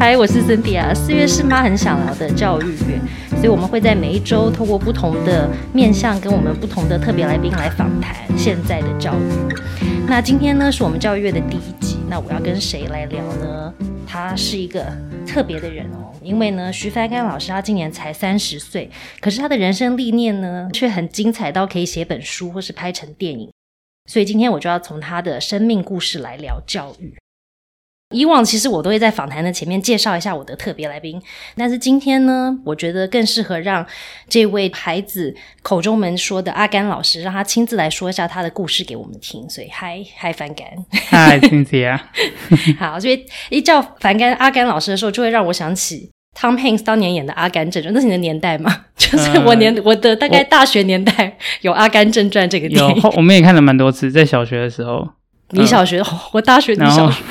嗨，我是 Cindy 四月是妈很想聊的教育月，所以我们会在每一周透过不同的面向，跟我们不同的特别来宾来访谈现在的教育。那今天呢，是我们教育月的第一集，那我要跟谁来聊呢？他是一个特别的人哦，因为呢，徐帆干老师他今年才三十岁，可是他的人生历练呢，却很精彩到可以写本书或是拍成电影。所以今天我就要从他的生命故事来聊教育。以往其实我都会在访谈的前面介绍一下我的特别来宾，但是今天呢，我觉得更适合让这位孩子口中们说的阿甘老师，让他亲自来说一下他的故事给我们听。所以，嗨嗨，凡甘，嗨，Cynthia，好，所以一叫凡甘阿甘老师的时候，就会让我想起 Tom Hanks 当年演的《阿甘正传》，那是你的年代吗？就是我年我的大概大学年代有《阿甘正传》这个电影，我们也看了蛮多次，在小学的时候。你小学，我大学，你小学，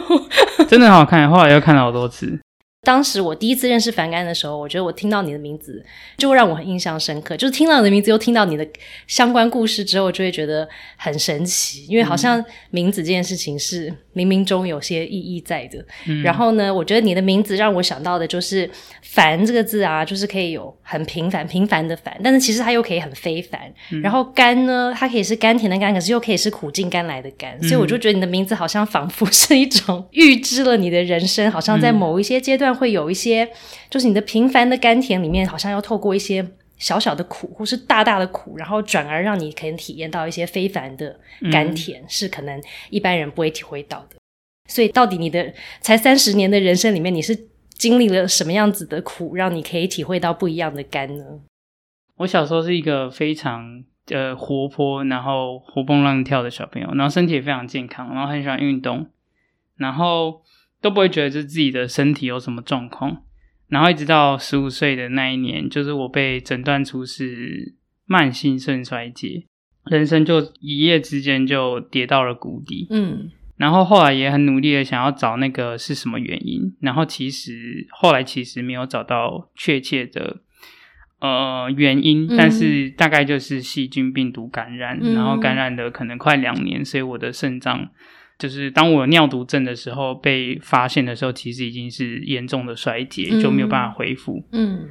真的很好看，后来又看了好多次。当时我第一次认识樊干的时候，我觉得我听到你的名字就让我很印象深刻。就是听到你的名字，又听到你的相关故事之后，就会觉得很神奇，因为好像名字这件事情是冥冥中有些意义在的。然后呢，我觉得你的名字让我想到的就是“凡”这个字啊，就是可以有很平凡、平凡的“凡”，但是其实它又可以很非凡。然后“甘”呢，它可以是甘甜的“甘”，可是又可以是苦尽甘来的“甘”。所以我就觉得你的名字好像仿佛是一种预知了你的人生，好像在某一些阶段。会有一些，就是你的平凡的甘甜里面，好像要透过一些小小的苦，或是大大的苦，然后转而让你可能体验到一些非凡的甘甜，是可能一般人不会体会到的。所以，到底你的才三十年的人生里面，你是经历了什么样子的苦，让你可以体会到不一样的甘呢？我小时候是一个非常呃活泼，然后活蹦乱跳的小朋友，然后身体也非常健康，然后很喜欢运动，然后。都不会觉得就自己的身体有什么状况，然后一直到十五岁的那一年，就是我被诊断出是慢性肾衰竭，人生就一夜之间就跌到了谷底。嗯，然后后来也很努力的想要找那个是什么原因，然后其实后来其实没有找到确切的呃原因，但是大概就是细菌病毒感染，然后感染的可能快两年，所以我的肾脏。就是当我尿毒症的时候被发现的时候，其实已经是严重的衰竭，就没有办法恢复。嗯，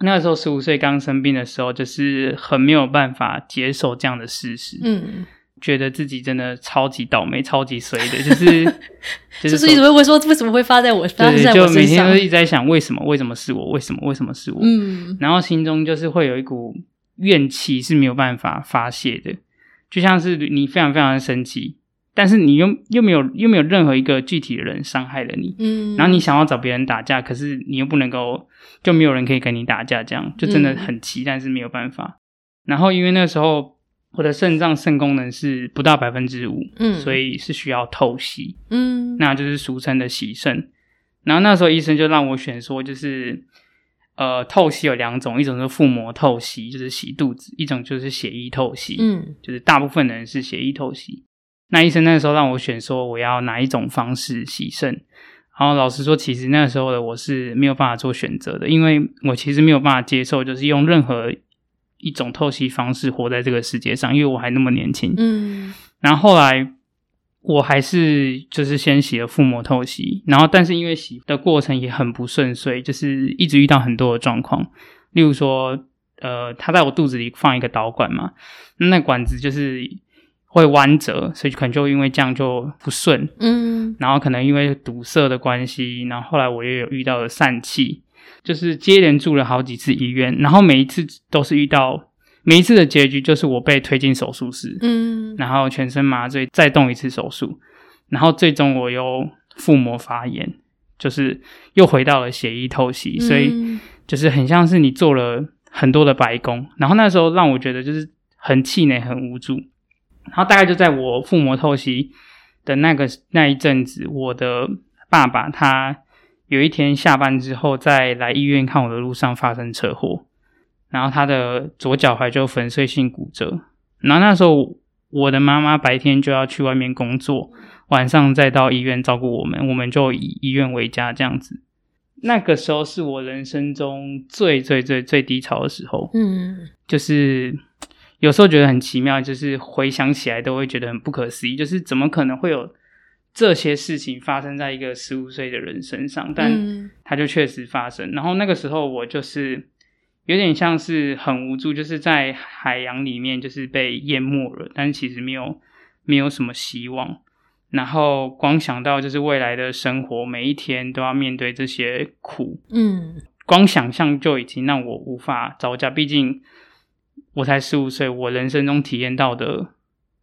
那个时候十五岁刚生病的时候，就是很没有办法接受这样的事实。嗯，觉得自己真的超级倒霉、超级衰的，就是 就是一直会说为什么会发在我发在我就每天都一直在想为什么？为什么是我？为什么？为什么是我？嗯，然后心中就是会有一股怨气是没有办法发泄的，就像是你非常非常的生气。但是你又又没有又没有任何一个具体的人伤害了你，嗯，然后你想要找别人打架，可是你又不能够，就没有人可以跟你打架，这样就真的很气，但是没有办法。然后因为那时候我的肾脏肾功能是不到百分之五，嗯，所以是需要透析，嗯，那就是俗称的洗肾。然后那时候医生就让我选说，就是呃透析有两种，一种是腹膜透析，就是洗肚子；一种就是血液透析，嗯，就是大部分人是血液透析。那医生那时候让我选，说我要哪一种方式洗肾。然后老实说，其实那时候的我是没有办法做选择的，因为我其实没有办法接受，就是用任何一种透析方式活在这个世界上，因为我还那么年轻。嗯。然后后来我还是就是先洗了腹膜透析，然后但是因为洗的过程也很不顺遂，就是一直遇到很多的状况，例如说，呃，他在我肚子里放一个导管嘛，那管子就是。会弯折，所以可能就因为这样就不顺，嗯，然后可能因为堵塞的关系，然后后来我也有遇到了疝气，就是接连住了好几次医院，然后每一次都是遇到，每一次的结局就是我被推进手术室，嗯，然后全身麻醉，再动一次手术，然后最终我又腹膜发炎，就是又回到了血液透析，所以就是很像是你做了很多的白工，然后那时候让我觉得就是很气馁，很无助。然后大概就在我腹膜透析的那个那一阵子，我的爸爸他有一天下班之后，在来医院看我的路上发生车祸，然后他的左脚踝就粉碎性骨折。然后那时候我的妈妈白天就要去外面工作，晚上再到医院照顾我们，我们就以医院为家这样子。那个时候是我人生中最最最最低潮的时候，嗯，就是。有时候觉得很奇妙，就是回想起来都会觉得很不可思议，就是怎么可能会有这些事情发生在一个十五岁的人身上，但它就确实发生。然后那个时候我就是有点像是很无助，就是在海洋里面就是被淹没了，但其实没有没有什么希望。然后光想到就是未来的生活，每一天都要面对这些苦，嗯，光想象就已经让我无法招架。毕竟我才十五岁，我人生中体验到的。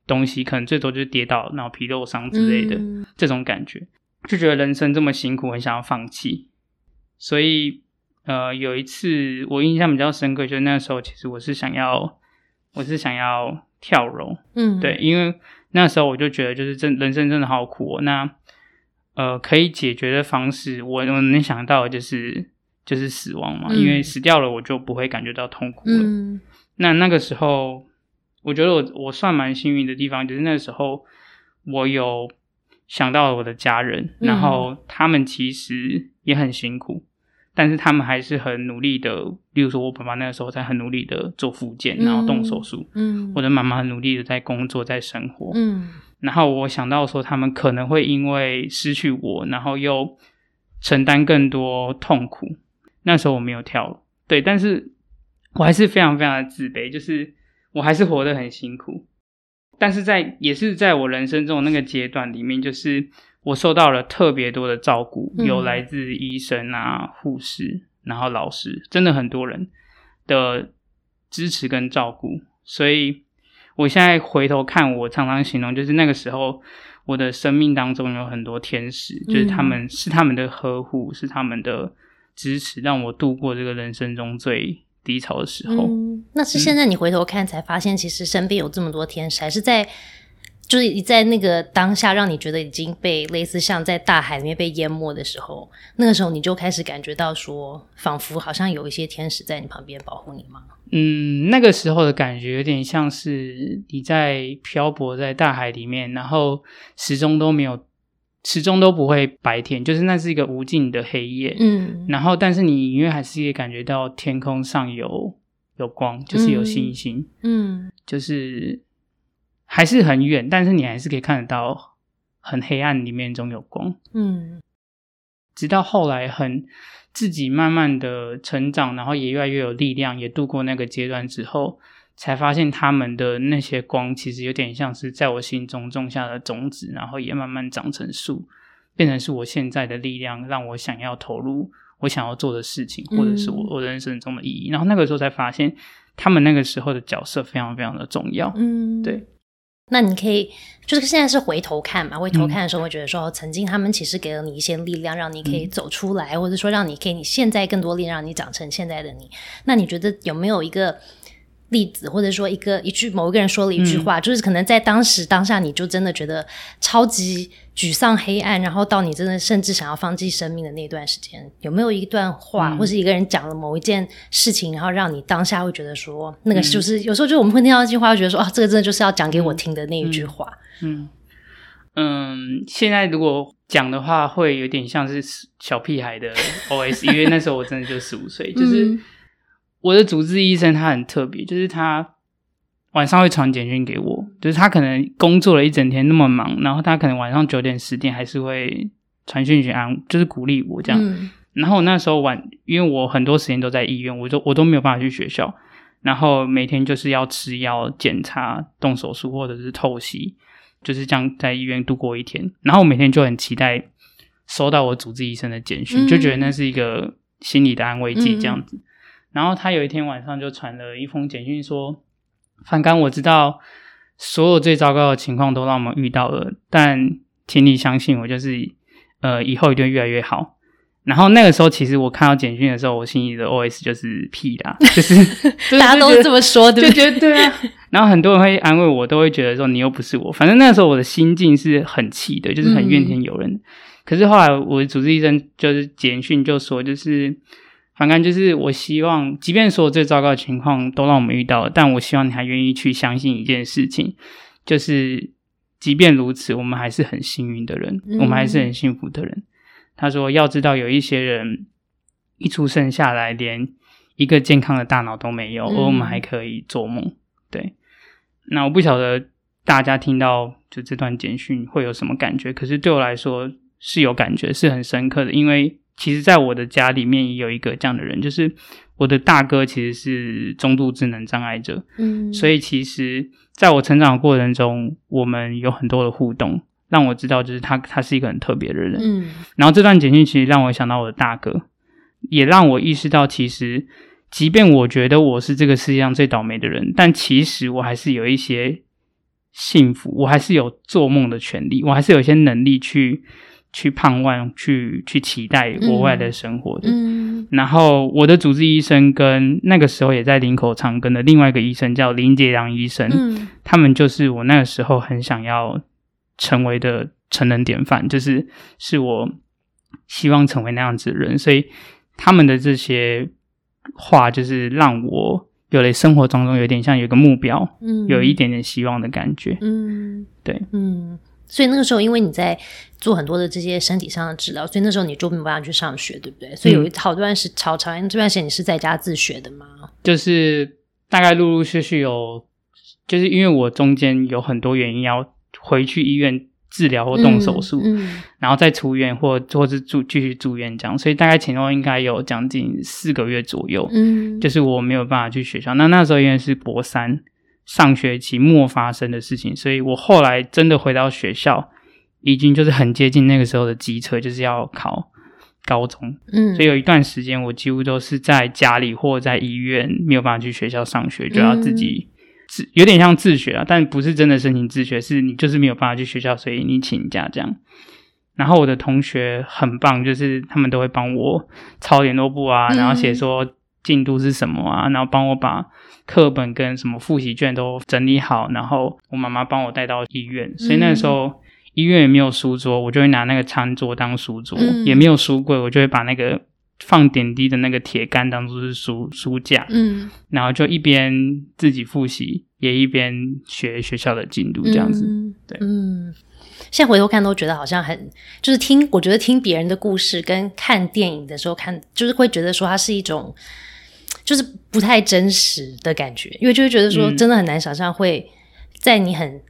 东西可能最多就是跌倒，然后皮肉伤之类的这种感觉，就觉得人生这么辛苦，很想要放弃。所以，呃，有一次我印象比较深刻，就是那时候其实我是想要，我是想要跳楼。嗯，对，因为那时候我就觉得，就是真人生真的好苦。那呃，可以解决的方式，我我能想到的就是就是死亡嘛，因为死掉了，我就不会感觉到痛苦了。那那个时候。我觉得我我算蛮幸运的地方，就是那时候我有想到了我的家人，然后他们其实也很辛苦，但是他们还是很努力的。例如说，我爸爸那个时候在很努力的做复健，然后动手术。嗯，我的妈妈很努力的在工作，在生活。嗯，然后我想到说，他们可能会因为失去我，然后又承担更多痛苦。那时候我没有跳，对，但是我还是非常非常的自卑，就是。我还是活得很辛苦，但是在也是在我人生中那个阶段里面，就是我受到了特别多的照顾，有来自医生啊、护士，然后老师，真的很多人的支持跟照顾。所以我现在回头看，我常常形容，就是那个时候我的生命当中有很多天使，就是他们是他们的呵护，是他们的支持，让我度过这个人生中最。低潮的时候，那是现在你回头看才发现，其实身边有这么多天使，还是在就是在那个当下，让你觉得已经被类似像在大海里面被淹没的时候，那个时候你就开始感觉到说，仿佛好像有一些天使在你旁边保护你吗？嗯，那个时候的感觉有点像是你在漂泊在大海里面，然后始终都没有。始终都不会白天，就是那是一个无尽的黑夜。嗯，然后但是你隐约还是可以感觉到天空上有有光，就是有星星。嗯，就是还是很远，但是你还是可以看得到很黑暗里面中有光。嗯，直到后来很自己慢慢的成长，然后也越来越有力量，也度过那个阶段之后。才发现他们的那些光，其实有点像是在我心中种下的种子，然后也慢慢长成树，变成是我现在的力量，让我想要投入我想要做的事情，或者是我我人生中的意义。然后那个时候才发现，他们那个时候的角色非常非常的重要。嗯，对。那你可以就是现在是回头看嘛？回头看的时候会觉得说，曾经他们其实给了你一些力量，让你可以走出来，或者说让你可以你现在更多力量，让你长成现在的你。那你觉得有没有一个？例子，或者说一个一句某一个人说了一句话，就是可能在当时当下，你就真的觉得超级沮丧、黑暗，然后到你真的甚至想要放弃生命的那段时间，有没有一段话，或是一个人讲了某一件事情，然后让你当下会觉得说，那个就是有时候就我们会听到一句话，会觉得说啊，这个真的就是要讲给我听的那一句话。嗯嗯，现在如果讲的话，会有点像是小屁孩的 OS，因为那时候我真的就十五岁，就是。我的主治医生他很特别，就是他晚上会传简讯给我，就是他可能工作了一整天那么忙，然后他可能晚上九点十点还是会传讯息安，就是鼓励我这样。然后那时候晚，因为我很多时间都在医院，我都我都没有办法去学校，然后每天就是要吃药、检查、动手术或者是透析，就是这样在医院度过一天。然后我每天就很期待收到我主治医生的简讯，就觉得那是一个心理的安慰剂，这样子。然后他有一天晚上就传了一封简讯说：“反刚，我知道所有最糟糕的情况都让我们遇到了，但请你相信我，就是呃，以后一定越来越好。”然后那个时候，其实我看到简讯的时候，我心里的 OS 就是屁啦，就是大家都这么说，就觉得对啊。然后很多人会安慰我，都会觉得说你又不是我。反正那时候我的心境是很气的，就是很怨天尤人。可是后来我的主治医生就是简讯就说，就是。反正就是，我希望，即便所有最糟糕的情况都让我们遇到，但我希望你还愿意去相信一件事情，就是，即便如此，我们还是很幸运的人，我们还是很幸福的人。他说，要知道有一些人一出生下来连一个健康的大脑都没有，而我们还可以做梦。对，那我不晓得大家听到。就这段简讯会有什么感觉，可是对我来说是有感觉，是很深刻的，因为其实在我的家里面也有一个这样的人，就是我的大哥其实是中度智能障碍者，嗯，所以其实在我成长的过程中，我们有很多的互动。让我知道，就是他，他是一个很特别的人。嗯，然后这段简讯其实让我想到我的大哥，也让我意识到，其实即便我觉得我是这个世界上最倒霉的人，但其实我还是有一些幸福，我还是有做梦的权利，我还是有一些能力去去盼望、去去期待国外的生活的。嗯，然后我的主治医生跟那个时候也在林口长庚的另外一个医生叫林杰良医生，嗯，他们就是我那个时候很想要。成为的成人典范，就是是我希望成为那样子的人，所以他们的这些话，就是让我有了生活当中有点像有一个目标，嗯，有一点点希望的感觉，嗯，对，嗯，所以那个时候，因为你在做很多的这些身体上的治疗，所以那时候你就没办法去上学，对不对？所以有一好段时超长这段时间你是在家自学的吗？就是大概陆陆续续有，就是因为我中间有很多原因要。回去医院治疗或动手术，然后再出院或或是住继续住院这样，所以大概前后应该有将近四个月左右。嗯，就是我没有办法去学校。那那时候因为是博三上学期末发生的事情，所以我后来真的回到学校，已经就是很接近那个时候的机车，就是要考高中。嗯，所以有一段时间我几乎都是在家里或在医院，没有办法去学校上学，就要自己。自有点像自学啊，但不是真的申请自学，是你就是没有办法去学校，所以你请假这样。然后我的同学很棒，就是他们都会帮我抄联络簿啊，然后写说进度是什么啊，然后帮我把课本跟什么复习卷都整理好。然后我妈妈帮我带到医院，所以那时候医院也没有书桌，我就会拿那个餐桌当书桌，也没有书柜，我就会把那个。放点滴的那个铁杆当做是书书架，嗯，然后就一边自己复习，也一边学学校的进度，这样子，对，嗯。现在回头看都觉得好像很，就是听，我觉得听别人的故事跟看电影的时候看，就是会觉得说它是一种，就是不太真实的感觉，因为就会觉得说真的很难想象会在你很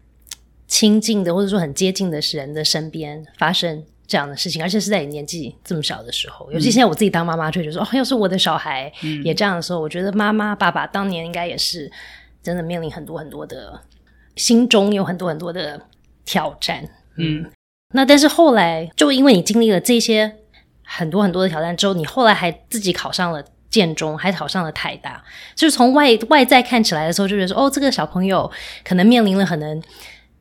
亲近的或者说很接近的人的身边发生。这样的事情，而且是在你年纪这么小的时候，尤其现在我自己当妈妈，就觉得说，哦，要是我的小孩也这样的时候，我觉得妈妈、爸爸当年应该也是真的面临很多很多的，心中有很多很多的挑战。嗯，那但是后来，就因为你经历了这些很多很多的挑战之后，你后来还自己考上了建中，还考上了台大，就是从外外在看起来的时候，就觉得说，哦，这个小朋友可能面临了可能。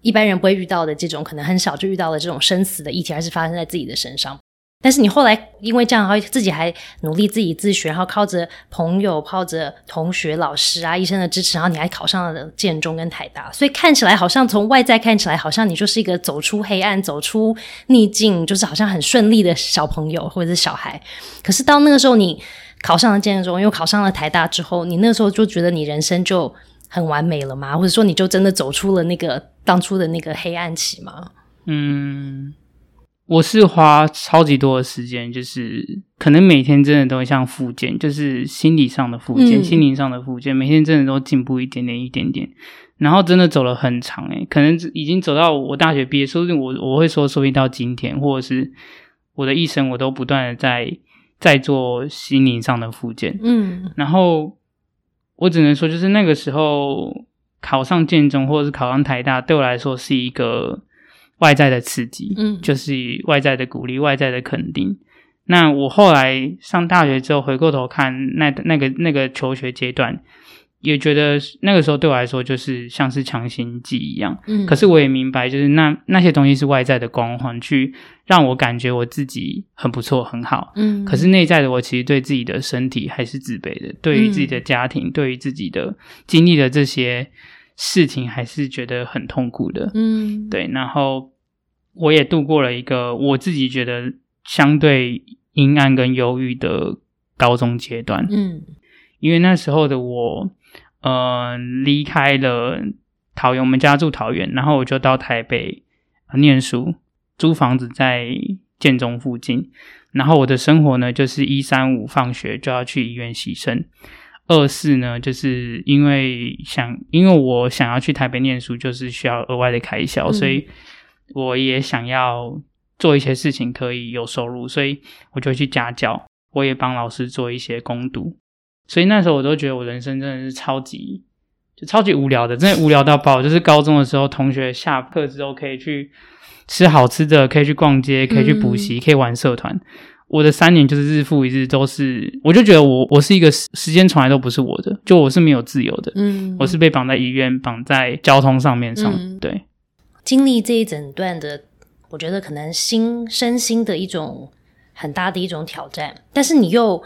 一般人不会遇到的这种，可能很小就遇到了这种生死的议题，还是发生在自己的身上。但是你后来因为这样，然后自己还努力自己自学，然后靠着朋友、靠着同学、老师啊、医生的支持，然后你还考上了建中跟台大。所以看起来好像从外在看起来，好像你就是一个走出黑暗、走出逆境，就是好像很顺利的小朋友或者是小孩。可是到那个时候，你考上了建中，又考上了台大之后，你那时候就觉得你人生就很完美了吗？或者说你就真的走出了那个？当初的那个黑暗期吗？嗯，我是花超级多的时间，就是可能每天真的都会像复健，就是心理上的复健、心灵上的复健，每天真的都进步一点点、一点点，然后真的走了很长诶，可能已经走到我大学毕业，说不定我我会说，说不定到今天，或者是我的一生，我都不断的在在做心灵上的复健。嗯，然后我只能说，就是那个时候。考上建中或者是考上台大，对我来说是一个外在的刺激，嗯，就是外在的鼓励、外在的肯定。那我后来上大学之后，回过头看那那个那个求学阶段。也觉得那个时候对我来说就是像是强心剂一样，嗯，可是我也明白，就是那那些东西是外在的光环，去让我感觉我自己很不错、很好，嗯，可是内在的我其实对自己的身体还是自卑的，对于自己的家庭，对于自己的经历的这些事情，还是觉得很痛苦的，嗯，对。然后我也度过了一个我自己觉得相对阴暗跟忧郁的高中阶段，嗯，因为那时候的我。呃，离开了桃园，我们家住桃园，然后我就到台北念书，租房子在建中附近。然后我的生活呢，就是一三五放学就要去医院洗肾，二是呢，就是因为想，因为我想要去台北念书，就是需要额外的开销，所以我也想要做一些事情可以有收入，所以我就去家教，我也帮老师做一些攻读。所以那时候我都觉得我人生真的是超级就超级无聊的，真的无聊到爆。就是高中的时候，同学下课之后可以去吃好吃的，可以去逛街，可以去补习，可以玩社团。我的三年就是日复一日都是，我就觉得我我是一个时间从来都不是我的，就我是没有自由的，嗯，我是被绑在医院，绑在交通上面上，对，经历这一整段的，我觉得可能心身心的一种很大的一种挑战，但是你又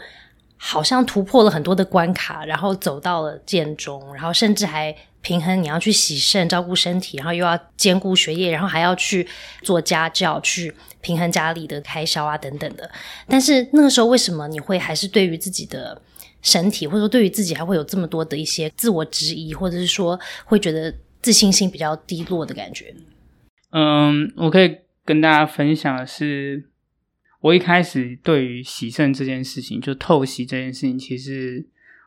好像突破了很多的关卡，然后走到了建中，然后甚至还。平衡，你要去洗肾照顾身体，然后又要兼顾学业，然后还要去做家教，去平衡家里的开销啊等等的。但是那个时候，为什么你会还是对于自己的身体，或者说对于自己还会有这么多的一些自我质疑，或者是说会觉得自信心比较低落的感觉？嗯，我可以跟大家分享的是，我一开始对于洗肾这件事情，就透析这件事情，其实。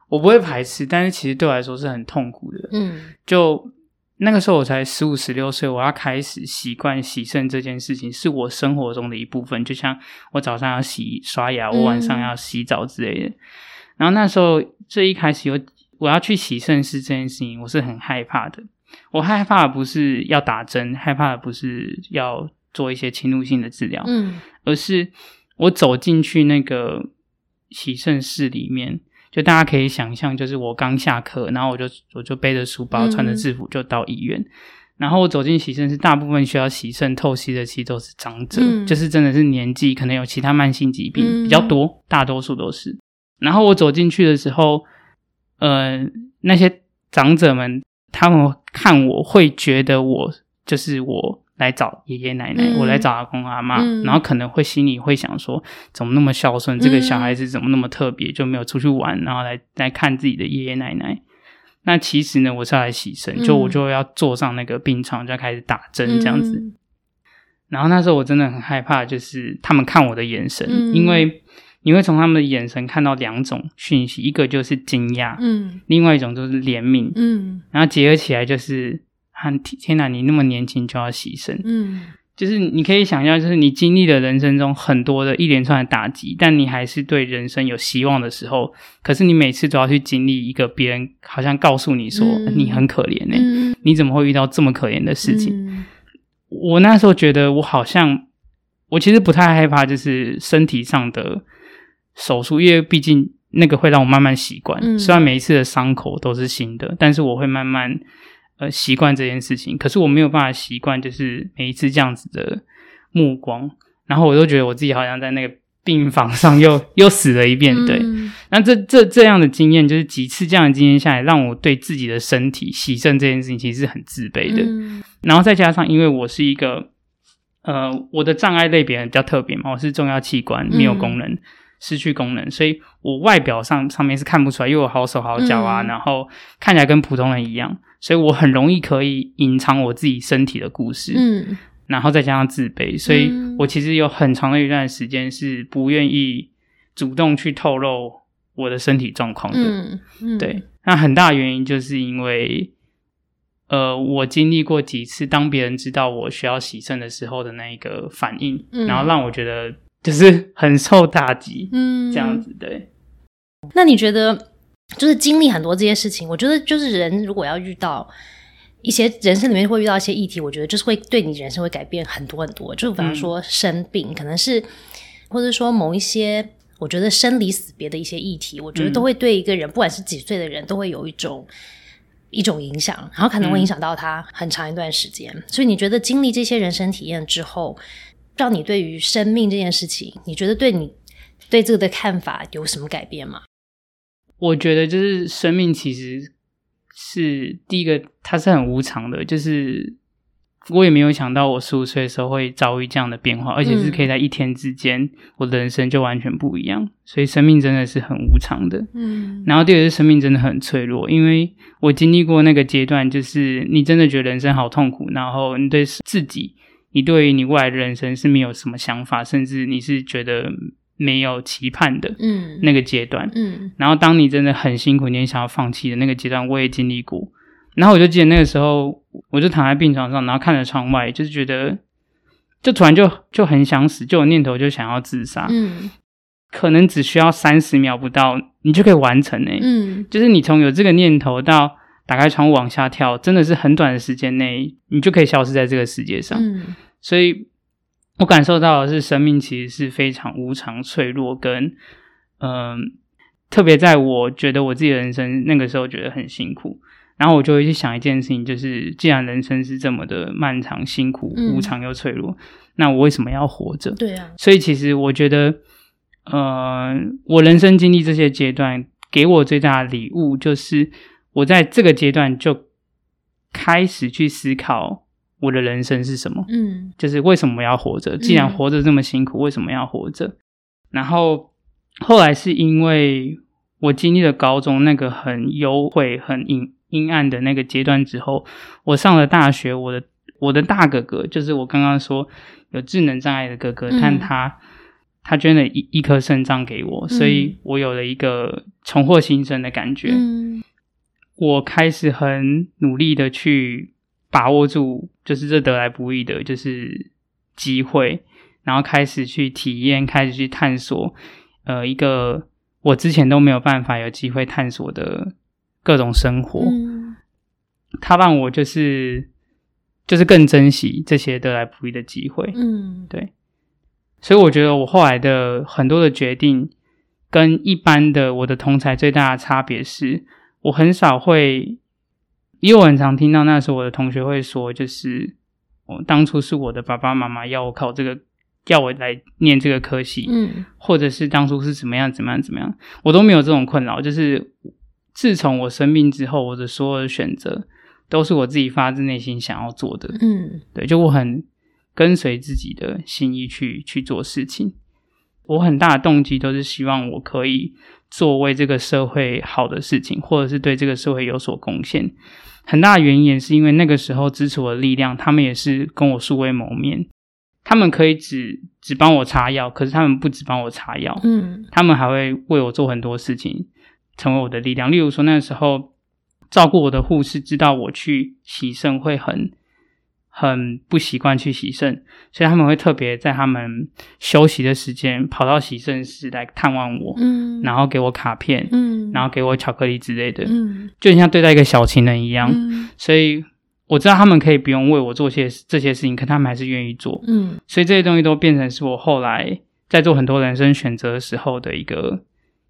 我不会排斥，但是其实对我来说是很痛苦的。嗯，就那个时候我才十五、十六岁，我要开始习惯洗肾这件事情，是我生活中的一部分。就像我早上要洗刷牙，我晚上要洗澡之类的。然后那时候最一开始有我要去洗肾室这件事情，我是很害怕的。我害怕的不是要打针，害怕的不是要做一些侵入性的治疗，嗯，而是我走进去那个洗肾室里面。就大家可以想象，就是我刚下课，然后我就我就背着书包，穿着制服就到医院。然后我走进洗肾室，大部分需要洗肾透析的其实都是长者，就是真的是年纪可能有其他慢性疾病比较多，大多数都是。然后我走进去的时候，呃，那些长者们他们看我会觉得我就是我。来找爷爷奶奶，我来找阿公阿妈，然后可能会心里会想说，怎么那么孝顺？这个小孩子怎么那么特别？就没有出去玩，然后来来看自己的爷爷奶奶。那其实呢，我是要来洗身，就我就要坐上那个病床，就开始打针这样子。然后那时候我真的很害怕，就是他们看我的眼神，因为你会从他们的眼神看到两种讯息，一个就是惊讶，嗯，另外一种就是怜悯，嗯，然后结合起来就是。天哪！你那么年轻就要牺牲，嗯，就是你可以想象，就是你经历了人生中很多的一连串的打击，但你还是对人生有希望的时候，可是你每次都要去经历一个别人好像告诉你说你很可怜呢，你怎么会遇到这么可怜的事情？我那时候觉得我好像，我其实不太害怕，就是身体上的手术，因为毕竟那个会让我慢慢习惯。虽然每一次的伤口都是新的，但是我会慢慢。呃，习惯这件事情，可是我没有办法习惯，就是每一次这样子的目光，然后我都觉得我自己好像在那个病房上又 又死了一遍。对，那这这这样的经验，就是几次这样的经验下来，让我对自己的身体洗肾这件事情其实是很自卑的。然后再加上，因为我是一个呃，我的障碍类别比较特别嘛，我是重要器官没有功能。失去功能，所以我外表上上面是看不出来，因为我好手好脚啊，然后看起来跟普通人一样，所以我很容易可以隐藏我自己身体的故事，嗯，然后再加上自卑，所以我其实有很长的一段时间是不愿意主动去透露我的身体状况的，嗯，对，那很大原因就是因为，呃，我经历过几次当别人知道我需要洗肾的时候的那一个反应，然后让我觉得。就是很受打击，嗯，这样子对。那你觉得，就是经历很多这些事情，我觉得就是人如果要遇到一些人生里面会遇到一些议题，我觉得就是会对你人生会改变很多很多。就比方说生病，可能是或者说某一些我觉得生离死别的一些议题，我觉得都会对一个人，不管是几岁的人，都会有一种一种影响，然后可能会影响到他很长一段时间。所以你觉得经历这些人生体验之后？让你对于生命这件事情，你觉得对你对这个的看法有什么改变吗？我觉得就是生命其实是第一个，它是很无常的。就是我也没有想到，我十五岁的时候会遭遇这样的变化，而且是可以在一天之间，我的人生就完全不一样。所以生命真的是很无常的。嗯。然后第二个是生命真的很脆弱，因为我经历过那个阶段，就是你真的觉得人生好痛苦，然后你对自己。你对于你未来的人生是没有什么想法，甚至你是觉得没有期盼的嗯那个阶段。嗯然后当你真的很辛苦，你也想要放弃的那个阶段，我也经历过。然后我就记得那个时候，我就躺在病床上，然后看着窗外，就是觉得，就突然就就很想死，就有念头就想要自杀。嗯可能只需要三十秒不到，你就可以完成诶、嗯就是你从有这个念头到打开窗户往下跳，真的是很短的时间内，你就可以消失在这个世界上。嗯所以我感受到的是，生命其实是非常无常、脆弱，跟嗯、特别在我觉得我自己的人生那个时候觉得很辛苦，然后我就会去想一件事情，就是既然人生是这么的漫长、辛苦、嗯无常又脆弱，那我为什么要活着？对啊，所以其实我觉得，呃，我人生经历这些阶段，给我最大的礼物就是我在这个阶段就开始去思考我的人生是什么，嗯就是为什么要活着？既然嗯活着这么辛苦，为什么要活着？然后后来是因为我经历了高中那个很幽晦、很阴阴暗的那个阶段之后，我上了大学，我的我的大哥哥，就是我刚刚说有智能障碍的哥哥，嗯但他他捐了一一颗肾脏给我，所以我有了一个重获新生的感觉。嗯我开始很努力的去把握住，就是这得来不易的，就是机会，然后开始去体验，开始去探索，呃，一个我之前都没有办法有机会探索的各种生活。嗯它让我就是就是更珍惜这些得来不易的机会。嗯对，所以我觉得我后来的很多的决定，跟一般的我的同才最大的差别是，我很少会，因为我很常听到那时候我的同学会说，就是我当初是我的爸爸妈妈要我考这个，要我来念这个科系，嗯或者是当初是怎么样怎么样怎么样，我都没有这种困扰。就是自从我生病之后，我的所有的选择都是我自己发自内心想要做的。嗯对，就我很跟随自己的心意去去做事情。我很大的动机都是希望我可以做为这个社会好的事情，或者是对这个社会有所贡献。很大的原因也是因为那个时候支持我的力量，他们也是跟我素未谋面。他们可以只只帮我擦药，可是他们不只帮我擦药，嗯他们还会为我做很多事情，成为我的力量。例如说，那时候照顾我的护士知道我去洗肾会很很不习惯去洗肾，所以他们会特别在他们休息的时间跑到洗肾室来探望我，嗯，然后给我卡片，嗯，然后给我巧克力之类的，嗯就像对待一个小情人一样。嗯所以我知道他们可以不用为我做些这些事情，可他们还是愿意做。嗯所以这些东西都变成是我后来在做很多人生选择的时候的一个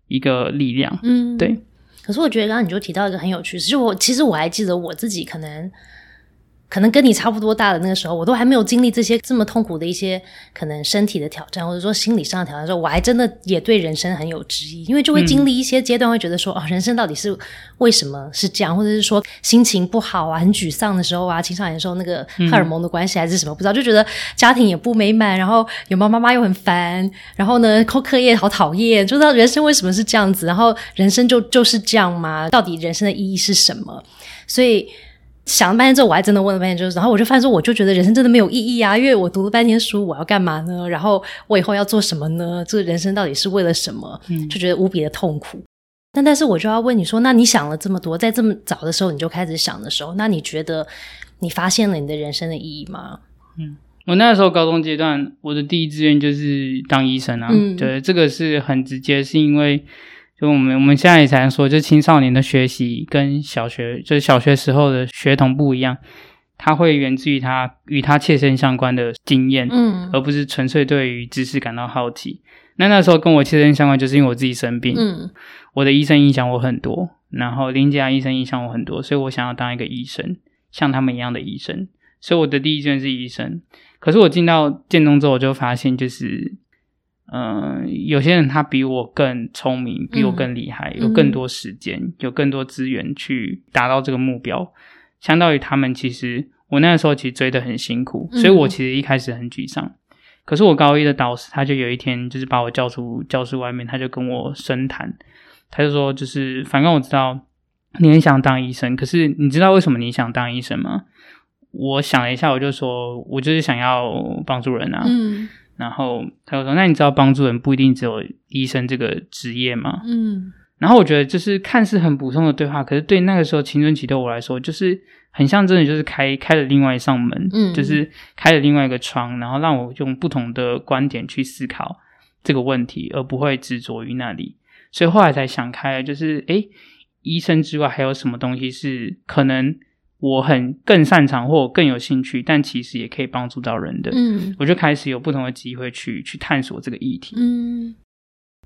一个力量。嗯，对。可是我觉得刚刚你就提到一个很有趣的事，就我其实我还记得我自己可能。可能跟你差不多大的那个时候，我都还没有经历这些这么痛苦的一些可能身体的挑战，或者说心理上的挑战的时候，我还真的也对人生很有质疑，因为就会经历一些阶段，会觉得说，哦，人生到底是为什么是这样，或者是说心情不好啊、很沮丧的时候啊，青少年的时候那个荷尔蒙的关系还是什么，不知道，就觉得家庭也不美满，然后有妈妈妈又很烦，然后呢，扣课业好讨厌，就知道人生为什么是这样子，然后人生就就是这样吗？到底人生的意义是什么？所以。想了半天之后，我还真的问了半天，就是，然后我就发现说，我就觉得人生真的没有意义啊，因为我读了半天书，我要干嘛呢？然后我以后要做什么呢？这个人生到底是为了什么？就觉得无比的痛苦。但但是我就要问你说，那你想了这么多，在这么早的时候你就开始想的时候，那你觉得你发现了你的人生的意义吗？嗯我那时候高中阶段，我的第一志愿就是当医生啊。嗯对，这个是很直接，是因为就我们我们现在也常说，就青少年的学习跟小学就是小学时候的学童不一样，它会源自于他与他切身相关的经验，嗯而不是纯粹对于知识感到好奇。那那时候跟我切身相关，就是因为我自己生病，嗯我的医生影响我很多，然后林家医生影响我很多，所以我想要当一个医生，像他们一样的医生。所以我的第一志愿是医生。可是我进到建中之后，我就发现，就是，嗯、有些人他比我更聪明，比我更厉害，嗯有更多时间，有更多资源去达到这个目标。相当于他们，其实我那个时候其实追得很辛苦，嗯所以我其实一开始很沮丧。可是我高一的导师，他就有一天就是把我叫出教室外面，他就跟我深谈，他就说，就是反正我知道你很想当医生，可是你知道为什么你想当医生吗？我想了一下，我就说，我就是想要帮助人啊。嗯然后他就说：“那你知道帮助人不一定只有医生这个职业吗？”嗯，然后我觉得就是看似很普通的对话，可是对那个时候青春期的我来说，就是很像真的就是开开了另外一扇门，嗯，就是开了另外一个窗，然后让我用不同的观点去思考这个问题，而不会执着于那里。所以后来才想开了，就是诶，医生之外还有什么东西是可能？我很更擅长或更有兴趣，但其实也可以帮助到人的。嗯，我就开始有不同的机会去去探索这个议题。嗯，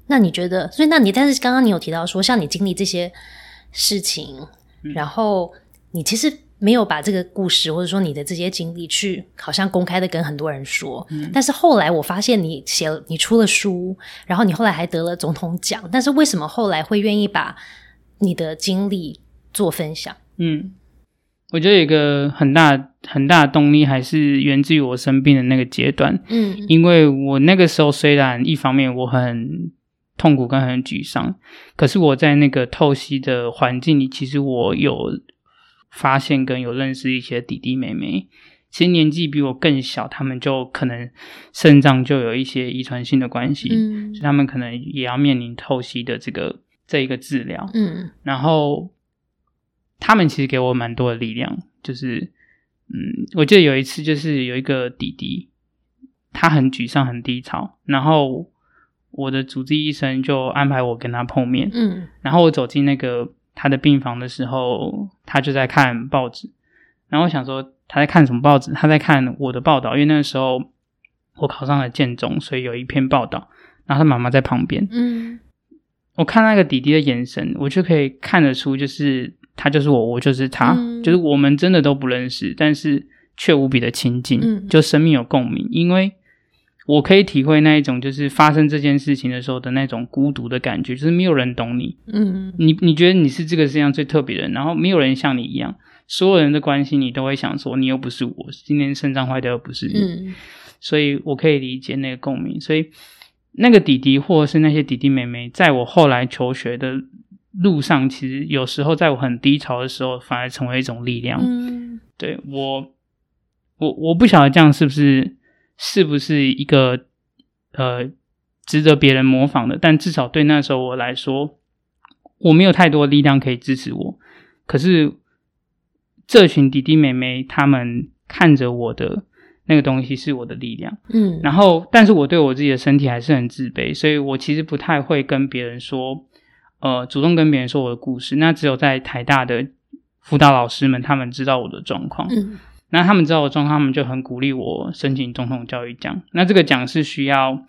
那你觉得？所以，那你但是刚刚你有提到说，像你经历这些事情，然后你其实没有把这个故事或者说你的这些经历去好像公开的跟很多人说。嗯，但是后来我发现你写了，你出了书，然后你后来还得了总统奖。但是为什么后来会愿意把你的经历做分享？嗯。我觉得有一个很大很大的动力，还是源自于我生病的那个阶段。嗯，因为我那个时候虽然一方面我很痛苦跟很沮丧，可是我在那个透析的环境里，其实我有发现跟有认识一些弟弟妹妹，其实年纪比我更小，他们就可能肾脏就有一些遗传性的关系，嗯，所以他们可能也要面临透析的这个这一个治疗。嗯，然后。他们其实给我蛮多的力量，就是，嗯，我记得有一次，就是有一个弟弟，他很沮丧、很低潮，然后我的主治医生就安排我跟他碰面，嗯，然后我走进那个他的病房的时候，他就在看报纸，然后我想说他在看什么报纸？他在看我的报道，因为那个时候我考上了建中，所以有一篇报道，然后他妈妈在旁边，嗯，我看那个弟弟的眼神，我就可以看得出，就是。他就是我，我就是他，就是我们真的都不认识，但是却无比的亲近，就生命有共鸣。因为我可以体会那一种，就是发生这件事情的时候的那种孤独的感觉，就是没有人懂你。嗯，你你觉得你是这个世界上最特别的人，然后没有人像你一样，所有人的关心你都会想说，你又不是我，今天肾脏坏掉又不是你，所以我可以理解那个共鸣。所以那个弟弟或者是那些弟弟妹妹，在我后来求学的。路上其实有时候在我很低潮的时候，反而成为一种力量。嗯，对我，我我不晓得这样是不是是不是一个呃值得别人模仿的，但至少对那时候我来说，我没有太多力量可以支持我。可是这群弟弟妹妹他们看着我的那个东西是我的力量。嗯，然后但是我对我自己的身体还是很自卑，所以我其实不太会跟别人说。呃，主动跟别人说我的故事，那只有在台大的辅导老师们，他们知道我的状况。嗯，那他们知道我状况，他们就很鼓励我申请总统教育奖。那这个奖是需要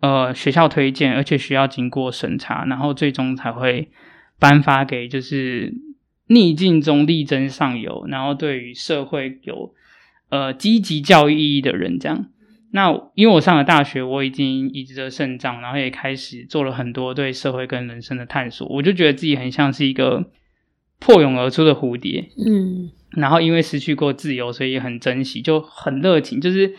呃学校推荐，而且需要经过审查，然后最终才会颁发给就是逆境中力争上游，然后对于社会有呃积极教育意义的人这样。那因为我上了大学，我已经移植了肾脏，然后也开始做了很多对社会跟人生的探索。我就觉得自己很像是一个破蛹而出的蝴蝶，嗯。然后因为失去过自由，所以很珍惜，就很热情。就是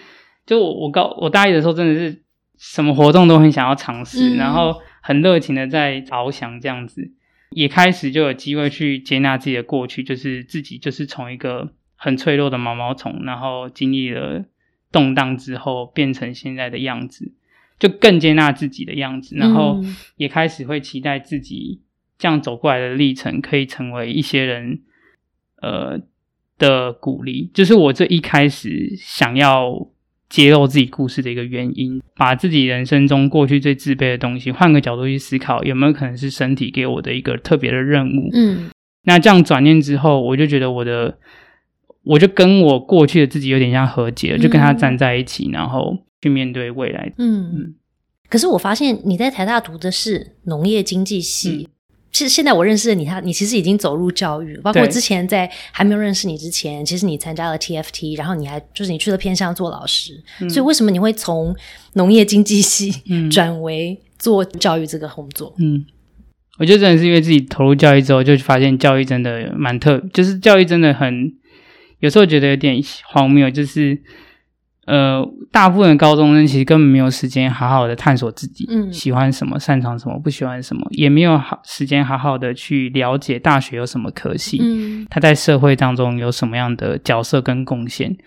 就我我高我大一的时候，真的是什么活动都很想要尝试，然后很热情的在翱翔这样子。也开始就有机会去接纳自己的过去，就是自己就是从一个很脆弱的毛毛虫，然后经历了。动荡之后变成现在的样子，就更接纳自己的样子，然后也开始会期待自己这样走过来的历程可以成为一些人呃的鼓励。就是我这一开始想要揭露自己故事的一个原因，把自己人生中过去最自卑的东西换个角度去思考，有没有可能是身体给我的一个特别的任务？嗯，那这样转念之后，我就觉得我的。我就跟我过去的自己有点像和解，就跟他站在一起，然后去面对未来。嗯，可是我发现你在台大读的是农业经济系，其实现在我认识的你，他你其实已经走入教育，包括之前在还没有认识你之前，其实你参加了 TFT，然后你还就是你去了偏向做老师，所以为什么你会从农业经济系 转为做教育这个工作？嗯，我觉得真的是因为自己投入教育之后，就发现教育真的蛮特，就是教育真的很。有时候觉得有点荒谬，就是，呃，大部分高中生其实根本没有时间好好的探索自己，嗯，喜欢什么，擅长什么，不喜欢什么，也没有好时间好好的去了解大学有什么科系，嗯，他在社会当中有什么样的角色跟贡献，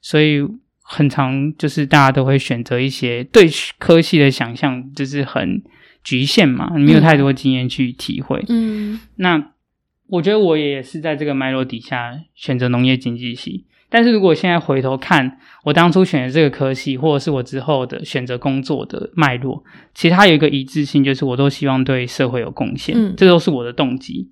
所以很常就是大家都会选择一些对科系的想象就是很局限嘛，没有太多经验去体会。嗯，那我觉得我也是在这个脉络底下选择农业经济系。但是如果现在回头看我当初选的这个科系，或者是我之后的选择工作的脉络，其实它有一个一致性，就是我都希望对社会有贡献，这都是我的动机。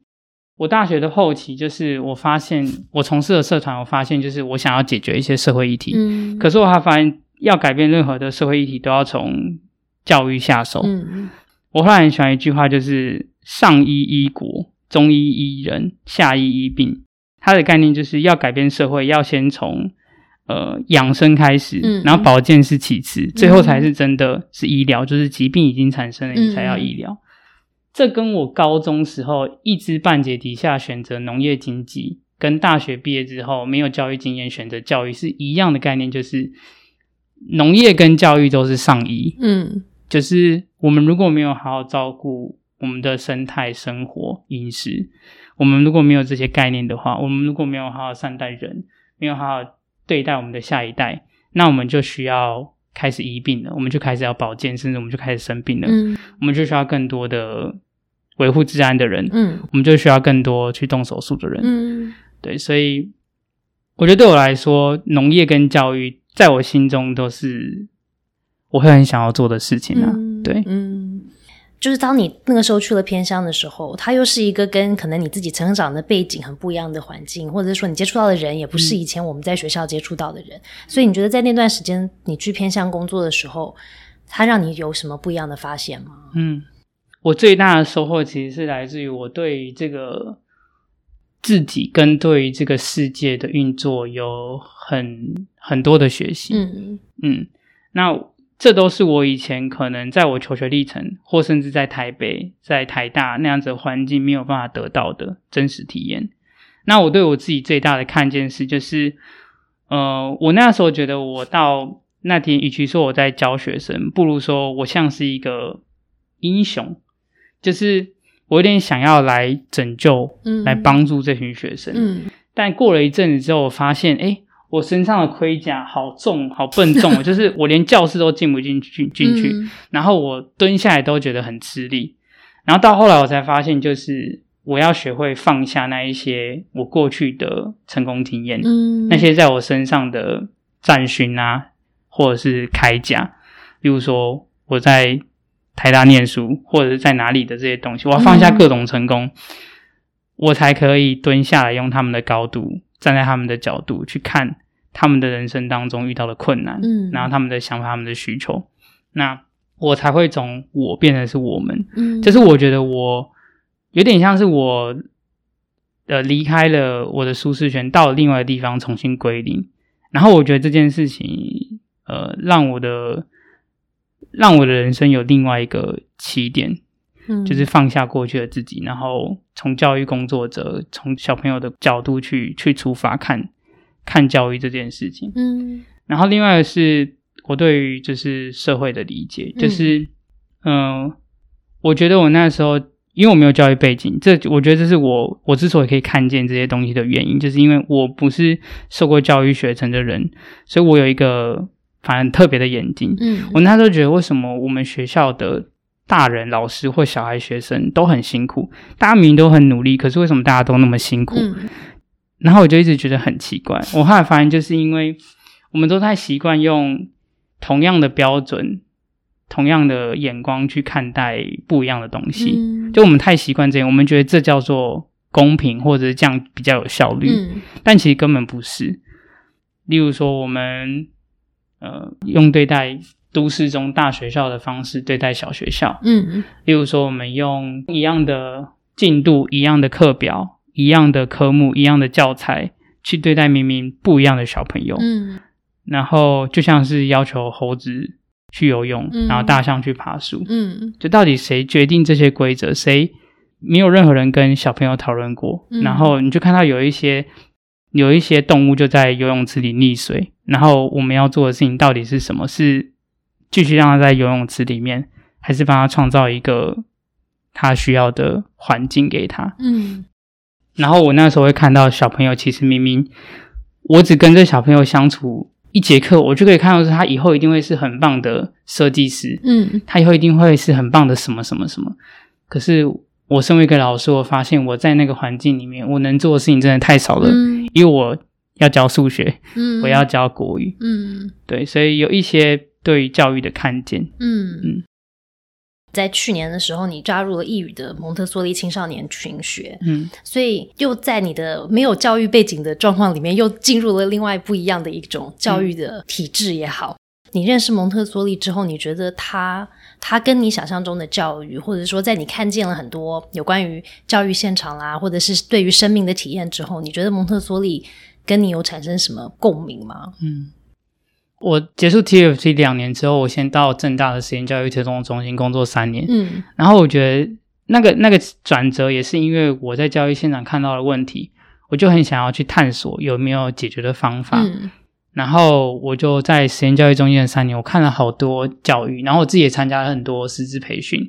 我大学的后期，就是我发现我从事的社团，我发现就是我想要解决一些社会议题。嗯，可是我还发现，要改变任何的社会议题，都要从教育下手。嗯我后来很喜欢一句话，就是“上医医国，中医医人，下医医病”。它的概念就是要改变社会，要先从呃养生开始，然后保健是其次，最后才是真的是医疗，就是疾病已经产生了，你才要医疗。这跟我高中时候一知半解底下选择农业经济，跟大学毕业之后没有教育经验选择教育是一样的概念，就是农业跟教育都是上医。嗯，就是我们如果没有好好照顾我们的生态、生活、饮食，我们如果没有这些概念的话，我们如果没有好好善待人，没有好好对待我们的下一代，那我们就需要开始医病了，我们就开始要保健，甚至我们就开始生病了。嗯，我们就需要更多的。维护治安的人，嗯，我们就需要更多去动手术的人，嗯，对，所以我觉得对我来说，农业跟教育在我心中都是我会很想要做的事情啊，对，嗯，就是当你那个时候去了偏乡的时候，它又是一个跟可能你自己成长的背景很不一样的环境，或者是说你接触到的人也不是以前我们在学校接触到的人，所以你觉得在那段时间你去偏乡工作的时候，它让你有什么不一样的发现吗？嗯。我最大的收获其实是来自于我对于这个自己跟对于这个世界的运作有很很多的学习。嗯嗯，那这都是我以前可能在我求学历程，或甚至在台北、在台大那样子的环境没有办法得到的真实体验。那我对我自己最大的看见是，就是呃，我那时候觉得我到那天，与其说我在教学生，不如说我像是一个英雄。就是我有点想要来拯救，来帮助这群学生。嗯，但过了一阵子之后，我发现，哎，我身上的盔甲好重，好笨重，就是我连教室都进不进去进去，然后我蹲下来都觉得很吃力。然后到后来，我才发现，就是我要学会放下那一些我过去的成功经验，嗯，那些在我身上的战勋啊，或者是铠甲，例如说我在。台大念书，或者是在哪里的这些东西，我要放下各种成功，我才可以蹲下来，用他们的高度，站在他们的角度去看他们的人生当中遇到的困难，嗯，然后他们的想法、他们的需求，那我才会从我变成是我们，嗯，就是我觉得我有点像是我，呃，离开了我的舒适圈，到了另外的地方重新归零，然后我觉得这件事情，呃，让我的。让我的人生有另外一个起点，嗯，就是放下过去的自己，然后从教育工作者、从小朋友的角度去去出发看，看教育这件事情，嗯，然后另外是我对于就是社会的理解，就是，嗯，我觉得我那时候因为我没有教育背景，这我觉得这是我我之所以可以看见这些东西的原因，就是因为我不是受过教育学成的人，所以我有一个。反正特别的眼睛，嗯，我那时候觉得，为什么我们学校的大人、老师或小孩、学生都很辛苦，大家明明都很努力，可是为什么大家都那么辛苦？然后我就一直觉得很奇怪。我后来发现，就是因为我们都太习惯用同样的标准、同样的眼光去看待不一样的东西，就我们太习惯这样，我们觉得这叫做公平，或者是这样比较有效率，但其实根本不是。例如说，我们。呃，用对待都市中大学校的方式对待小学校，嗯，例如说，我们用一样的进度、一样的课表、一样的科目、一样的教材去对待明明不一样的小朋友，嗯，然后就像是要求猴子去游泳，然后大象去爬树，嗯，就到底谁决定这些规则？谁没有任何人跟小朋友讨论过？然后你就看到有一些。有一些动物就在游泳池里溺水，然后我们要做的事情到底是什么？是继续让他在游泳池里面，还是帮他创造一个他需要的环境给他？嗯。然后我那时候会看到小朋友，其实明明我只跟这小朋友相处。一节课，我就可以看到是他以后一定会是很棒的设计师，嗯，他以后一定会是很棒的什么什么什么。可是我身为一个老师，我发现我在那个环境里面，我能做的事情真的太少了，嗯因为我要教数学，嗯我要教国语，嗯对，所以有一些对于教育的看见，嗯嗯在去年的时候，你加入了义语的蒙特梭利青少年群学，嗯所以又在你的没有教育背景的状况里面，又进入了另外不一样的一种教育的体制也好。你认识蒙特梭利之后，你觉得他他跟你想象中的教育，或者说在你看见了很多有关于教育现场啦，或者是对于生命的体验之后，你觉得蒙特梭利跟你有产生什么共鸣吗？嗯。我结束 TFT 两年之后，我先到正大的实验教育推动中心工作三年，嗯然后我觉得那个那个转折也是因为我在教育现场看到了问题，我就很想要去探索有没有解决的方法。嗯然后我就在实验教育中心的三年，我看了好多教育，然后我自己也参加了很多师资培训。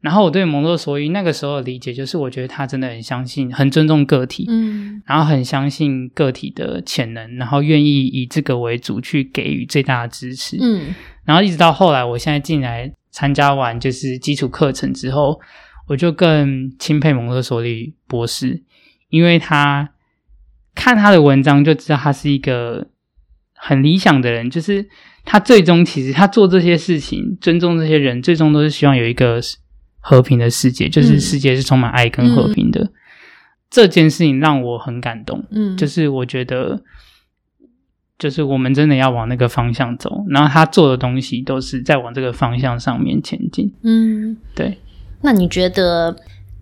然后我对蒙特梭利那个时候的理解，就是我觉得他真的很相信、很尊重个体，嗯然后很相信个体的潜能，然后愿意以这个为主去给予最大的支持。嗯然后一直到后来，我现在进来参加完就是基础课程之后，我就更钦佩蒙特梭利博士，因为他看他的文章就知道他是一个很理想的人，就是他最终其实他做这些事情，尊重这些人，最终都是希望有一个和平的世界，就是世界是充满爱跟和平的。这件事情让我很感动，嗯，就是我觉得，就是我们真的要往那个方向走，然后他做的东西都是在往这个方向上面前进。嗯。对，那你觉得，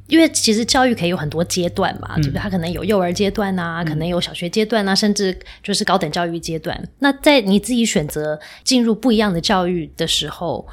因为其实教育可以有很多阶段嘛，嗯对不对？它可能有幼儿阶段啊，可能有小学阶段啊，甚至就是高等教育阶段。那在你自己选择进入不一样的教育的时候，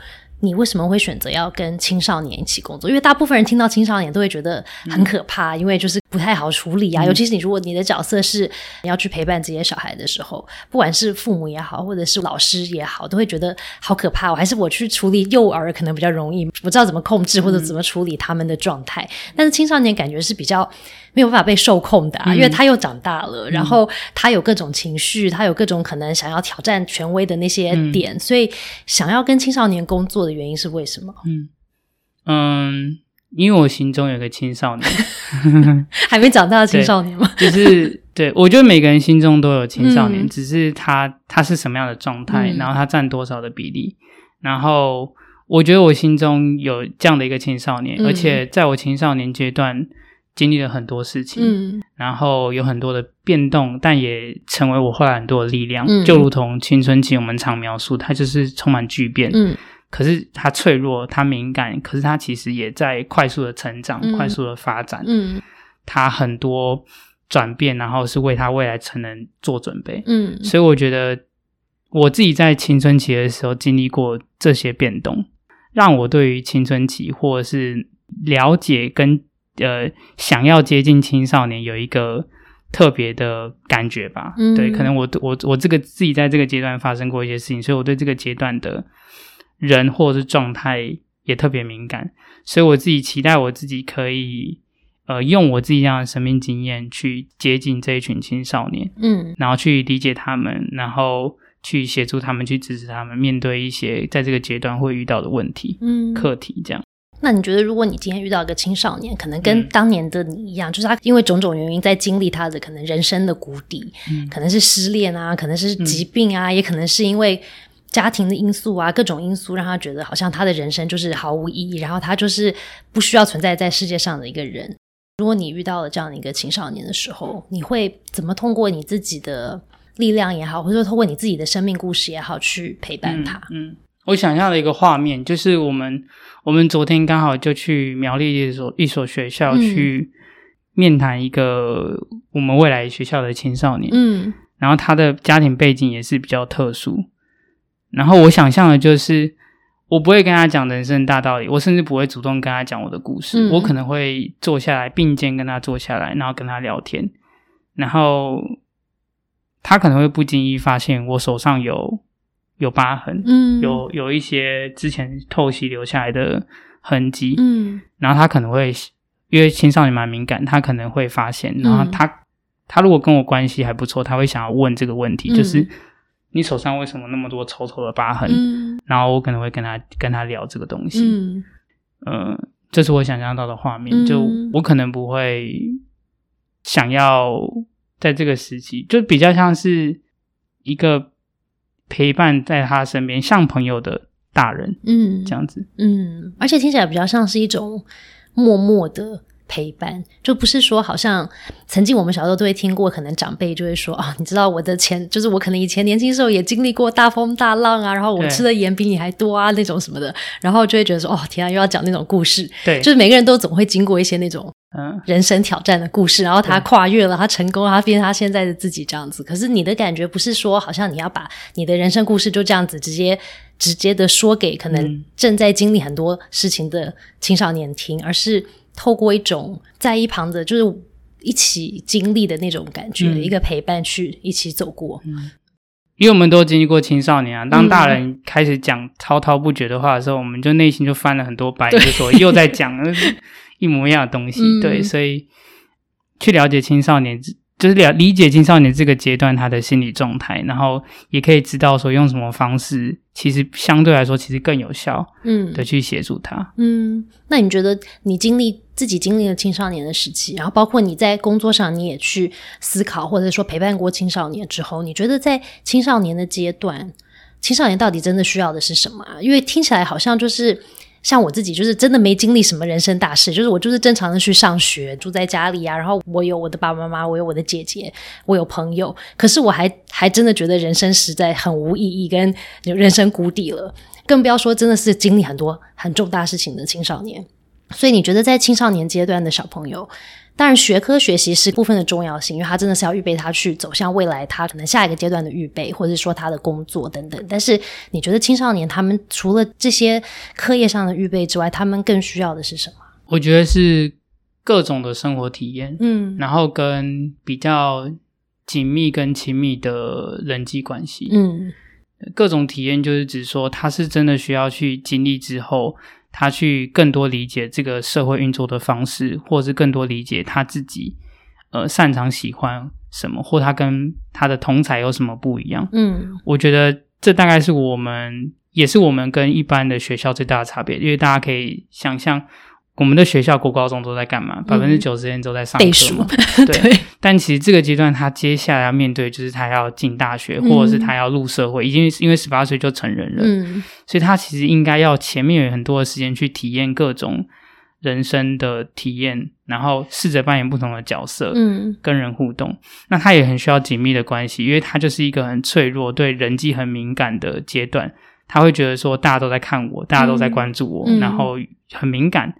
你为什么会选择要跟青少年一起工作？因为大部分人听到青少年都会觉得很可怕，因为就是不太好处理啊。尤其是你如果你的角色是你要去陪伴这些小孩的时候，不管是父母也好，或者是老师也好，都会觉得好可怕。我还是我去处理幼儿可能比较容易，我知道怎么控制或者怎么处理他们的状态。但是青少年感觉是比较没有办法被受控的啊，因为他又长大了，然后他有各种情绪，他有各种可能想要挑战权威的那些点，所以想要跟青少年工作的原因是为什么？嗯。嗯，因为我心中有个青少年，还没长大的青少年吗？就是对我觉得每个人心中都有青少年，嗯。只是他他是什么样的状态，嗯。然后他占多少的比例，然后我觉得我心中有这样的一个青少年，嗯。而且在我青少年阶段经历了很多事情，嗯。然后有很多的变动，但也成为我后来很多的力量。嗯。就如同青春期我们常描述，它就是充满巨变，嗯可是他脆弱，他敏感，可是他其实也在快速的成长、嗯快速的发展。嗯它很多转变，然后是为他未来成人做准备。嗯所以我觉得我自己在青春期的时候经历过这些变动，让我对于青春期或者是了解跟呃想要接近青少年有一个特别的感觉吧。嗯对，可能我我我这个自己在这个阶段发生过一些事情，所以我对这个阶段的人或者是状态也特别敏感，所以我自己期待我自己可以。呃，用我自己这样的生命经验去接近这一群青少年，嗯然后去理解他们，然后去协助他们，去支持他们面对一些在这个阶段会遇到的问题、嗯课题。这样，那你觉得，如果你今天遇到一个青少年，可能跟嗯当年的你一样，就是他因为种种原因在经历他的可能人生的谷底，嗯可能是失恋啊，可能是疾病啊，也可能是因为家庭的因素啊，各种因素让他觉得好像他的人生就是毫无意义，然后他就是不需要存在在世界上的一个人。如果你遇到了这样的一个青少年的时候，你会怎么通过你自己的力量也好，或者说通过你自己的生命故事也好，去陪伴他？嗯，嗯。我想象了一个画面，就是我们我们昨天刚好就去苗栗一所一所学校嗯。去面谈一个我们未来学校的青少年，嗯。然后他的家庭背景也是比较特殊，然后我想象的就是。我不会跟他讲人生大道理，我甚至不会主动跟他讲我的故事，嗯。我可能会坐下来并肩跟他坐下来，然后跟他聊天，然后他可能会不经意发现我手上有有疤痕，嗯，有有一些之前透析留下来的痕迹，嗯。然后他可能会因为青少年蛮敏感，他可能会发现，然后嗯。他、他如果跟我关系还不错，他会想要问这个问题，嗯就是你手上为什么那么多丑丑的疤痕？嗯，然后我可能会跟他跟他聊这个东西。嗯，呃，这是我想象到的画面。就我可能不会想要在这个时期，就比较像是一个陪伴在他身边，像朋友的大人。嗯，这样子。嗯，而且听起来比较像是一种默默的。陪伴。就不是说，好像曾经我们小时候都会听过，可能长辈就会说啊，你知道我的前，就是我可能以前年轻时候也经历过大风大浪啊，然后我吃的盐比你还多啊，那种什么的，然后就会觉得说，哦，天啊，又要讲那种故事，对，就是每个人都总会经过一些那种嗯。人生挑战的故事，然后他跨越了，他成功，他变成他现在的自己这样子。可是你的感觉不是说，好像你要把你的人生故事就这样子直接直接的说给可能正在经历很多事情的青少年听，而是。透过一种在一旁的，就是一起经历的那种感觉，一个陪伴去一起走过。嗯，因为我们都经历过青少年啊，当大人开始讲滔滔不绝的话的时候，我们就内心就翻了很多白，就说又在讲 一模一样的东西。对，所以去了解青少年。就是了理解青少年这个阶段他的心理状态，然后也可以知道说用什么方式，其实相对来说其实更有效，嗯，的去协助他。嗯，那你觉得你经历自己经历了青少年的时期，然后包括你在工作上你也去思考，或者说陪伴过青少年之后，你觉得在青少年的阶段，青少年到底真的需要的是什么？啊因为听起来好像就是。像我自己就是真的没经历什么人生大事，就是我就是正常的去上学，住在家里啊，然后我有我的爸爸妈妈，我有我的姐姐，我有朋友，可是我还还真的觉得人生实在很无意义，跟人生谷底了，更不要说真的是经历很多很重大事情的青少年。所以你觉得在青少年阶段的小朋友？当然，学科学习是部分的重要性，因为他真的是要预备他去走向未来，他可能下一个阶段的预备，或者是说他的工作等等。但是，你觉得青少年他们除了这些课业上的预备之外，他们更需要的是什么？我觉得是各种的生活体验，嗯，然后跟比较紧密跟亲密的人际关系，嗯，各种体验就是指说他是真的需要去经历之后。他去更多理解这个社会运作的方式，或者是更多理解他自己，呃，擅长喜欢什么，或他跟他的同才有什么不一样。嗯，我觉得这大概是我们，也是我们跟一般的学校最大的差别，因为大家可以想象。我们的学校国高中都在干嘛？百分之九十时间都在上课。对，但其实这个阶段，他接下来要面对就是他要进大学，或者是他要入社会，已经因为十八岁就成人了。嗯，所以他其实应该要前面有很多的时间去体验各种人生的体验，然后试着扮演不同的角色，嗯，跟人互动。那他也很需要紧密的关系，因为他就是一个很脆弱、对人际很敏感的阶段。他会觉得说，大家都在看我，大家都在关注我，然后很敏感。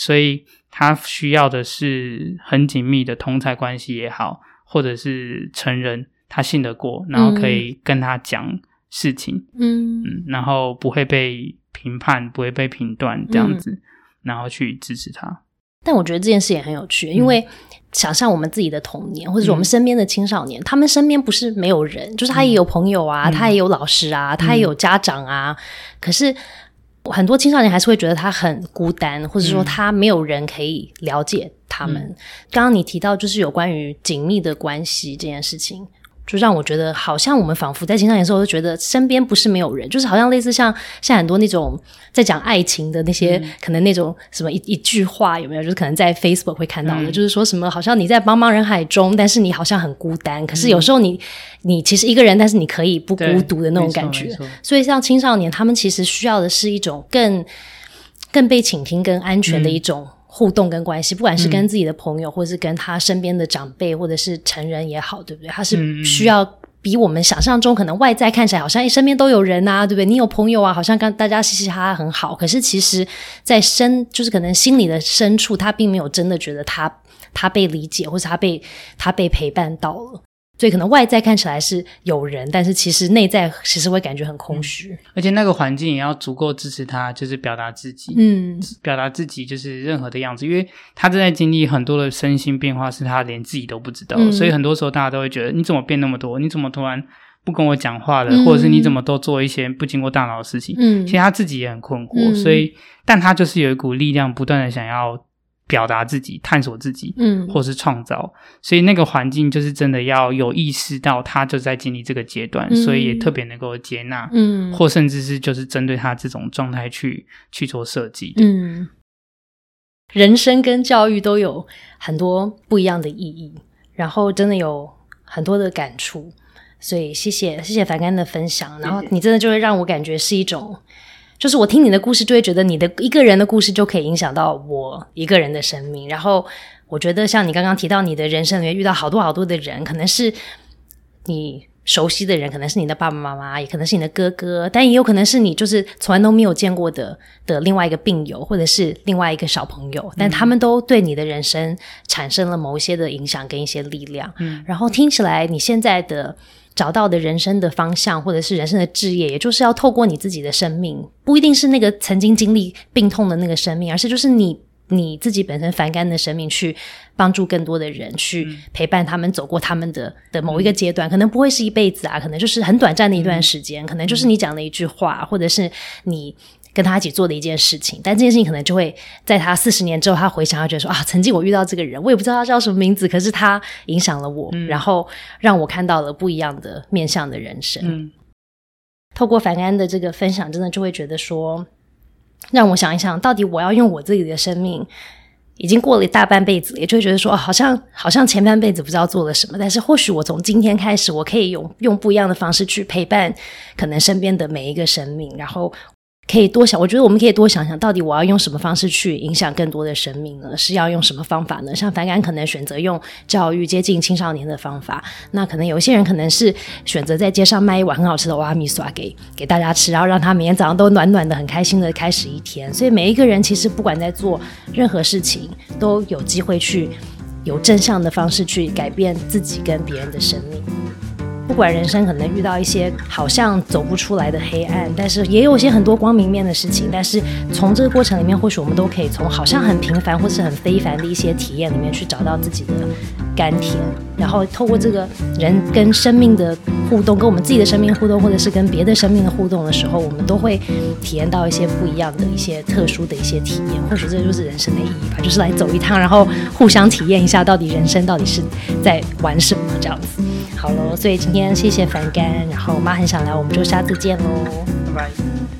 所以他需要的是很紧密的同才关系也好，或者是成人他信得过，然后可以跟他讲事情，嗯。嗯，然后不会被评判，不会被评断这样子，然后去支持他。但我觉得这件事也很有趣，因为想象我们自己的童年，或者是我们身边的青少年，他们身边不是没有人，就是他也有朋友啊，他也有老师啊，他也有家长啊，可是。很多青少年还是会觉得他很孤单，或者说他没有人可以了解他们。刚刚你提到就是有关于紧密的关系这件事情。就让我觉得，好像我们仿佛在青少年时候，就觉得身边不是没有人，就是好像类似像像很多那种在讲爱情的那些，可能那种什么一一句话有没有？就是可能在 Facebook 会看到的，就是说什么好像你在茫茫人海中，但是你好像很孤单。可是有时候你你其实一个人，但是你可以不孤独的那种感觉。所以像青少年，他们其实需要的是一种更更被倾听、更安全的一种。互动跟关系，不管是跟自己的朋友，或者是跟他身边的长辈，或者是成人也好，对不对？他是需要比我们想象中可能外在看起来好像身边都有人啊，对不对？你有朋友啊，好像跟大家嘻嘻哈哈很好。可是其实，在深就是可能心里的深处，他并没有真的觉得他他被理解，或者他被他被陪伴到了。所以可能外在看起来是有人，但是其实内在其实会感觉很空虚，而且那个环境也要足够支持他，就是表达自己，嗯，表达自己就是任何的样子，因为他正在经历很多的身心变化，是他连自己都不知道，所以很多时候大家都会觉得你怎么变那么多？你怎么突然不跟我讲话了？或者是你怎么都做一些不经过大脑的事情？嗯，其实他自己也很困惑，所以但他就是有一股力量，不断的想要。表达自己、探索自己，嗯，或是创造。所以那个环境就是真的要有意识到他就在经历这个阶段，所以也特别能够接纳，嗯，或甚至是就是针对他这种状态去去做设计，嗯。人生跟教育都有很多不一样的意义，然后真的有很多的感触。所以谢谢谢谢凡干的分享，然后你真的就会让我感觉是一种，就是我听你的故事就会觉得你的一个人的故事就可以影响到我一个人的生命。然后我觉得像你刚刚提到你的人生里面遇到好多好多的人，可能是你熟悉的人，可能是你的爸爸妈妈，也可能是你的哥哥，但也有可能是你就是从来都没有见过的的另外一个病友，或者是另外一个小朋友，但他们都对你的人生产生了某一些的影响跟一些力量。嗯，然后听起来你现在的。找到的人生的方向，或者是人生的置业，也就是要透过你自己的生命，不一定是那个曾经经历病痛的那个生命，而是就是你你自己本身反感的生命，去帮助更多的人，去陪伴他们走过他们的的某一个阶段，可能不会是一辈子啊，可能就是很短暂的一段时间，可能就是你讲的一句话，或者是你。跟他一起做的一件事情，但这件事情可能就会在他四十年之后，他回想，他觉得说啊，曾经我遇到这个人，我也不知道他叫什么名字，可是他影响了我，然后让我看到了不一样的面向的人生。嗯，透过凡安的这个分享，真的就会觉得说，让我想一想到底我要用我自己的生命，已经过了一大半辈子，也就会觉得说，好像好像前半辈子不知道做了什么，但是或许我从今天开始，我可以用用不一样的方式去陪伴可能身边的每一个生命，然后。可以多想，我觉得我们可以多想想，到底我要用什么方式去影响更多的生命呢？是要用什么方法呢？像反感可能选择用教育接近青少年的方法，那可能有些人可能是选择在街上卖一碗很好吃的瓦米耍给给大家吃，然后让他每天早上都暖暖的、很开心的开始一天。所以每一个人其实不管在做任何事情，都有机会去有正向的方式去改变自己跟别人的生命。不管人生可能遇到一些好像走不出来的黑暗，但是也有一些很多光明面的事情。但是从这个过程里面，或许我们都可以从好像很平凡或是很非凡的一些体验里面去找到自己的甘甜。然后透过这个人跟生命的互动，跟我们自己的生命互动，或者是跟别的生命的互动的时候，我们都会体验到一些不一样的一些特殊的一些体验。或许这就是人生的意义吧，就是来走一趟，然后互相体验一下，到底人生到底是在玩什么这样子。好了，所以今天谢谢凡干，然后妈很想来，我们就下次见喽，拜拜。